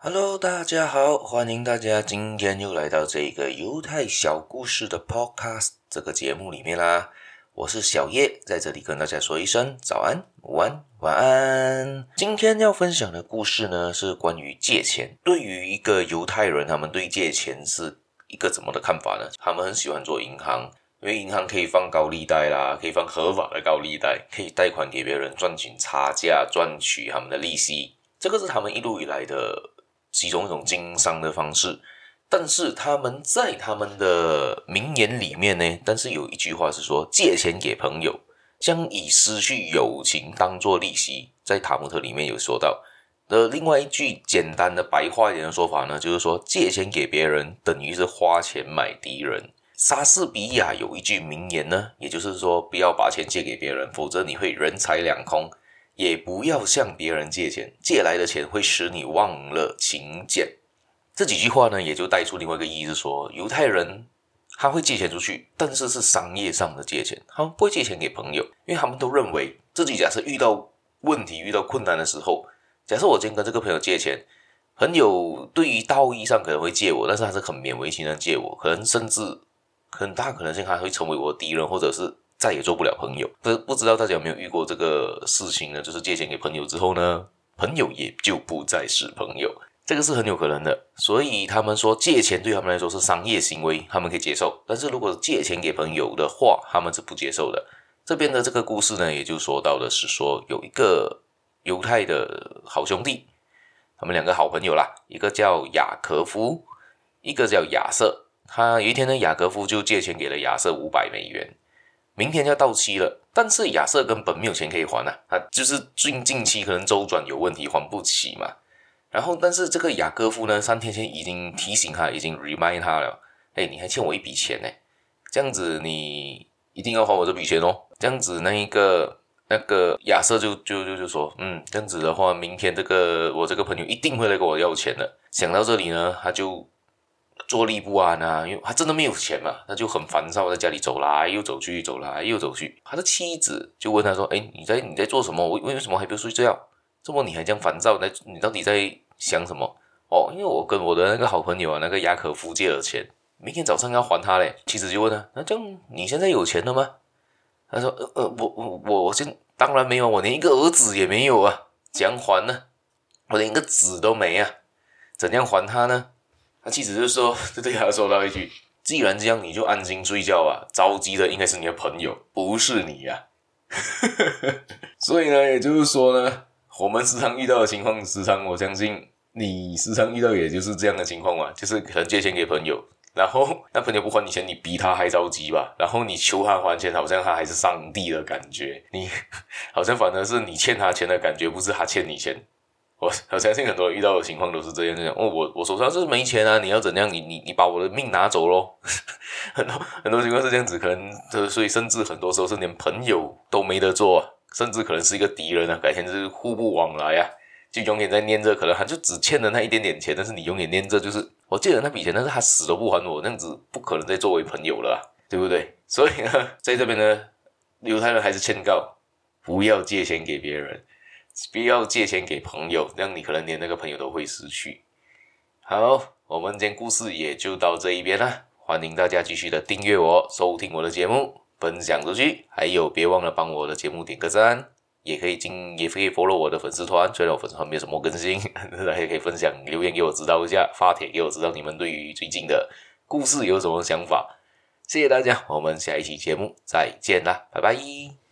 Hello，大家好，欢迎大家今天又来到这个犹太小故事的 Podcast 这个节目里面啦。我是小叶，在这里跟大家说一声早安、午安、晚安。今天要分享的故事呢，是关于借钱。对于一个犹太人，他们对借钱是一个怎么的看法呢？他们很喜欢做银行，因为银行可以放高利贷啦，可以放合法的高利贷，可以贷款给别人赚取差价，赚取他们的利息。这个是他们一路以来的。其中一种经商的方式，但是他们在他们的名言里面呢，但是有一句话是说，借钱给朋友，将以失去友情当做利息，在塔木特里面有说到。的另外一句简单的白话一点的说法呢，就是说借钱给别人等于是花钱买敌人。莎士比亚有一句名言呢，也就是说不要把钱借给别人，否则你会人财两空。也不要向别人借钱，借来的钱会使你忘了勤俭。这几句话呢，也就带出另外一个意思，说犹太人他会借钱出去，但是是商业上的借钱，他不会借钱给朋友，因为他们都认为自己假设遇到问题、遇到困难的时候，假设我今天跟这个朋友借钱，朋友对于道义上可能会借我，但是他是很勉为其难借我，可能甚至很大可能性他会成为我的敌人，或者是。再也做不了朋友，不不知道大家有没有遇过这个事情呢？就是借钱给朋友之后呢，朋友也就不再是朋友，这个是很有可能的。所以他们说借钱对他们来说是商业行为，他们可以接受；但是如果借钱给朋友的话，他们是不接受的。这边的这个故事呢，也就说到的是说有一个犹太的好兄弟，他们两个好朋友啦，一个叫雅各夫，一个叫亚瑟。他有一天呢，雅各夫就借钱给了亚瑟五百美元。明天就要到期了，但是亚瑟根本没有钱可以还呐、啊，他就是近近期可能周转有问题还不起嘛。然后，但是这个雅各夫呢，三天前已经提醒他，已经 remind 他了，哎，你还欠我一笔钱呢，这样子你一定要还我这笔钱哦。这样子那一个那个亚瑟就就就就说，嗯，这样子的话，明天这个我这个朋友一定会来跟我要钱的。想到这里呢，他就。坐立不安啊，因为他真的没有钱嘛，他就很烦躁，在家里走来又走去，走来又走去。他的妻子就问他说：“哎，你在你在做什么？为为什么还不睡觉？这么你还这样烦躁？那你到底在想什么？”哦，因为我跟我的那个好朋友啊，那个雅可夫借了钱，明天早上要还他嘞。妻子就问他：“那这样你现在有钱了吗？”他说：“呃呃，我我我我现当然没有，我连一个儿子也没有啊，怎样还呢？我连一个子都没啊，怎样还他呢？”他妻子就说，就对他说到一句：“既然这样，你就安心睡觉吧。着急的应该是你的朋友，不是你呀、啊。”所以呢，也就是说呢，我们时常遇到的情况，时常我相信你时常遇到，也就是这样的情况嘛，就是可能借钱给朋友，然后 那朋友不还你钱，你比他还着急吧？然后你求他还钱，好像他还是上帝的感觉，你好像反而是你欠他钱的感觉，不是他欠你钱。我 我相信很多人遇到的情况都是这样这样哦，我我手上是没钱啊，你要怎样？你你你把我的命拿走喽？很多很多情况是这样子，可能所以甚至很多时候是连朋友都没得做啊，甚至可能是一个敌人啊，改天就是互不往来啊，就永远在念着，可能他就只欠了那一点点钱，但是你永远念着，就是我借了那笔钱，但是他死都不还我，那样子不可能再作为朋友了，对不对？所以呢，在这边呢，犹太人还是劝告，不要借钱给别人。不要借钱给朋友，这样你可能连那个朋友都会失去。好，我们今天故事也就到这一边了。欢迎大家继续的订阅我，收听我的节目，分享出去。还有，别忘了帮我的节目点个赞，也可以进，也可以 follow 我的粉丝团。虽然我粉丝团没有什么更新，大家可以分享留言给我知道一下，发帖给我知道你们对于最近的故事有什么想法。谢谢大家，我们下一期节目再见啦，拜拜。